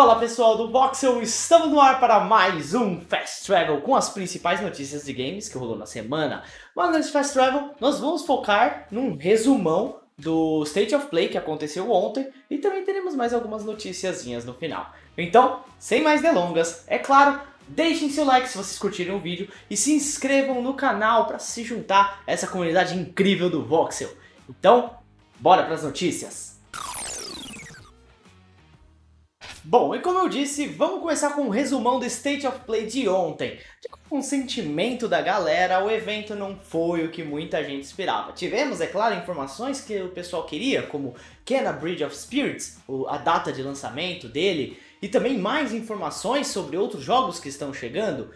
Fala pessoal do Voxel, estamos no ar para mais um Fast Travel com as principais notícias de games que rolou na semana. Mas nesse Fast Travel nós vamos focar num resumão do State of Play que aconteceu ontem e também teremos mais algumas noticiazinhas no final. Então, sem mais delongas, é claro, deixem seu like se vocês curtirem o vídeo e se inscrevam no canal para se juntar a essa comunidade incrível do Voxel. Então, bora para as notícias! Bom, e como eu disse, vamos começar com um resumão do State of Play de ontem. De consentimento da galera, o evento não foi o que muita gente esperava. Tivemos, é claro, informações que o pessoal queria, como Kena Bridge of Spirits, a data de lançamento dele, e também mais informações sobre outros jogos que estão chegando.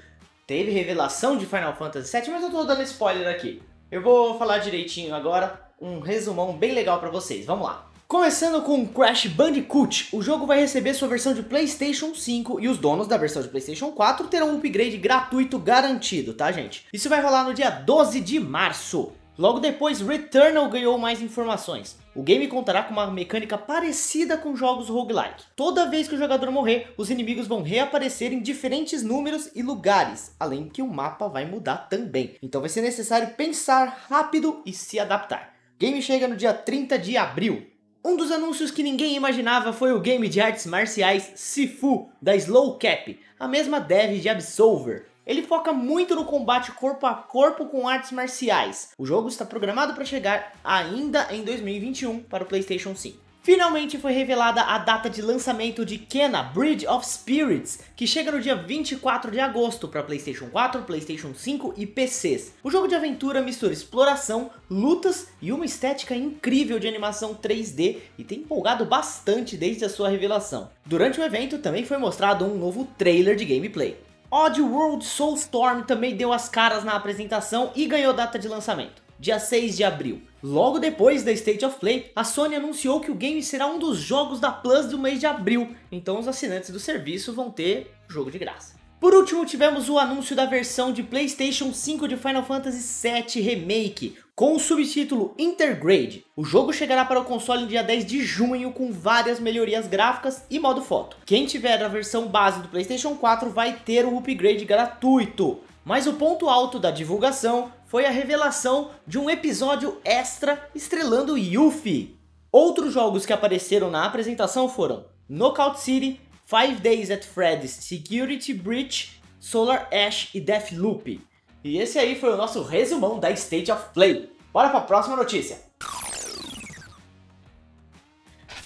Teve revelação de Final Fantasy VII, mas eu tô dando spoiler aqui. Eu vou falar direitinho agora, um resumão bem legal para vocês. Vamos lá. Começando com Crash Bandicoot, o jogo vai receber sua versão de PlayStation 5 e os donos da versão de PlayStation 4 terão um upgrade gratuito garantido, tá gente? Isso vai rolar no dia 12 de março. Logo depois, Returnal ganhou mais informações. O game contará com uma mecânica parecida com jogos roguelike. Toda vez que o jogador morrer, os inimigos vão reaparecer em diferentes números e lugares, além que o mapa vai mudar também. Então vai ser necessário pensar rápido e se adaptar. O game chega no dia 30 de abril. Um dos anúncios que ninguém imaginava foi o game de artes marciais Sifu, da Slow Cap, a mesma dev de Absolver. Ele foca muito no combate corpo a corpo com artes marciais. O jogo está programado para chegar ainda em 2021 para o PlayStation 5. Finalmente foi revelada a data de lançamento de Kena Bridge of Spirits, que chega no dia 24 de agosto para PlayStation 4, PlayStation 5 e PCs. O jogo de aventura mistura exploração, lutas e uma estética incrível de animação 3D e tem empolgado bastante desde a sua revelação. Durante o evento também foi mostrado um novo trailer de gameplay. Odd World Soulstorm também deu as caras na apresentação e ganhou data de lançamento dia 6 de abril. Logo depois da State of Play, a Sony anunciou que o game será um dos jogos da Plus do mês de abril, então os assinantes do serviço vão ter jogo de graça. Por último, tivemos o anúncio da versão de PlayStation 5 de Final Fantasy VII Remake, com o subtítulo Intergrade. O jogo chegará para o console em dia 10 de junho com várias melhorias gráficas e modo foto. Quem tiver a versão base do PlayStation 4 vai ter o upgrade gratuito. Mas o ponto alto da divulgação foi a revelação de um episódio extra estrelando Yuffie. Outros jogos que apareceram na apresentação foram Knockout City, Five Days at Freddy's Security Breach, Solar Ash e Deathloop. E esse aí foi o nosso resumão da State of Play. Bora para a próxima notícia.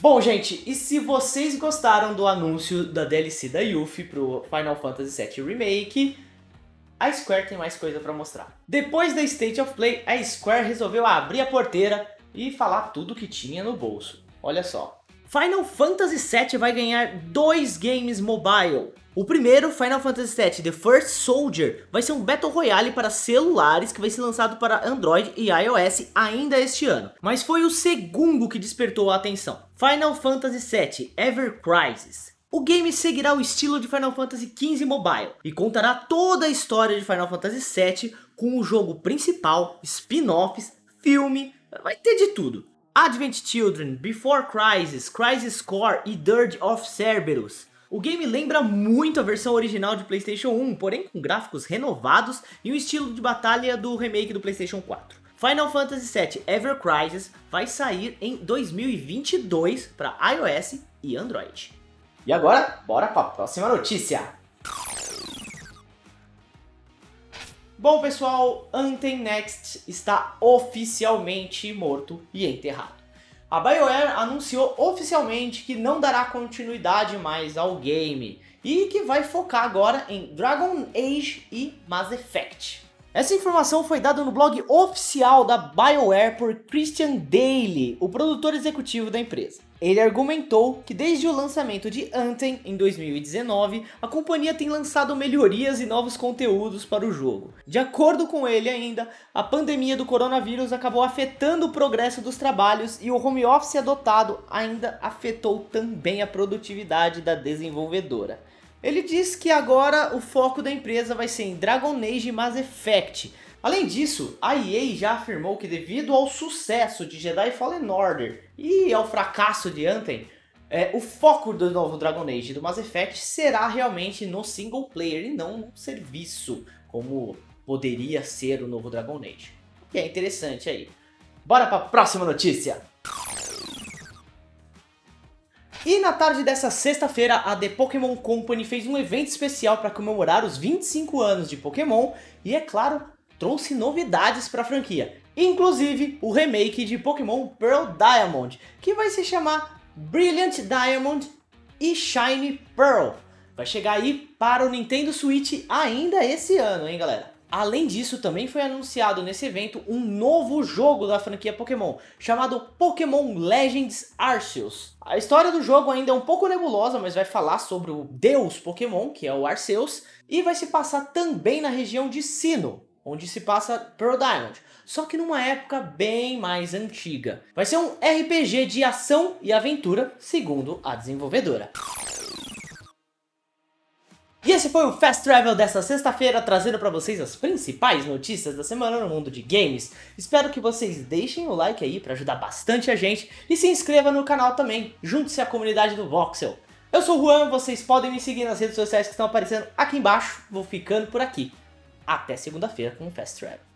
Bom, gente, e se vocês gostaram do anúncio da DLC da Yuffie pro Final Fantasy VII Remake, a Square tem mais coisa para mostrar. Depois da State of Play, a Square resolveu abrir a porteira e falar tudo que tinha no bolso. Olha só. Final Fantasy VII vai ganhar dois games mobile. O primeiro, Final Fantasy VII The First Soldier, vai ser um Battle Royale para celulares que vai ser lançado para Android e iOS ainda este ano. Mas foi o segundo que despertou a atenção. Final Fantasy VII Ever Crisis. O game seguirá o estilo de Final Fantasy XV Mobile e contará toda a história de Final Fantasy VII com o jogo principal, spin-offs, filme, vai ter de tudo. Advent Children, Before Crisis, Crisis Core e Dirge of Cerberus. O game lembra muito a versão original de PlayStation 1, porém com gráficos renovados e um estilo de batalha do remake do PlayStation 4. Final Fantasy VII Ever Crisis vai sair em 2022 para iOS e Android. E agora, bora para a próxima notícia. Bom pessoal, Anthem Next está oficialmente morto e enterrado. A BioWare anunciou oficialmente que não dará continuidade mais ao game e que vai focar agora em Dragon Age e Mass Effect. Essa informação foi dada no blog oficial da BioWare por Christian Daly, o produtor executivo da empresa. Ele argumentou que desde o lançamento de Anthem em 2019, a companhia tem lançado melhorias e novos conteúdos para o jogo. De acordo com ele ainda, a pandemia do coronavírus acabou afetando o progresso dos trabalhos e o home office adotado ainda afetou também a produtividade da desenvolvedora. Ele diz que agora o foco da empresa vai ser em Dragon Age e Mass Effect, Além disso, a EA já afirmou que devido ao sucesso de Jedi Fallen Order e ao fracasso de Anthem, é, o foco do novo Dragon Age do Mass Effect será realmente no single player e não no serviço, como poderia ser o novo Dragon Age. E é interessante aí. Bora para a próxima notícia! E na tarde dessa sexta-feira, a The Pokémon Company fez um evento especial para comemorar os 25 anos de Pokémon e, é claro, trouxe novidades para a franquia, inclusive o remake de Pokémon Pearl Diamond, que vai se chamar Brilliant Diamond e Shiny Pearl. Vai chegar aí para o Nintendo Switch ainda esse ano, hein, galera? Além disso, também foi anunciado nesse evento um novo jogo da franquia Pokémon, chamado Pokémon Legends Arceus. A história do jogo ainda é um pouco nebulosa, mas vai falar sobre o deus Pokémon, que é o Arceus, e vai se passar também na região de Sinnoh, onde se passa Pearl Diamond, só que numa época bem mais antiga. Vai ser um RPG de ação e aventura, segundo a desenvolvedora. E esse foi o Fast Travel dessa sexta-feira, trazendo para vocês as principais notícias da semana no mundo de games. Espero que vocês deixem o like aí para ajudar bastante a gente e se inscreva no canal também, junte-se à comunidade do Voxel. Eu sou o Juan, vocês podem me seguir nas redes sociais que estão aparecendo aqui embaixo, vou ficando por aqui até segunda-feira com o Fast Travel.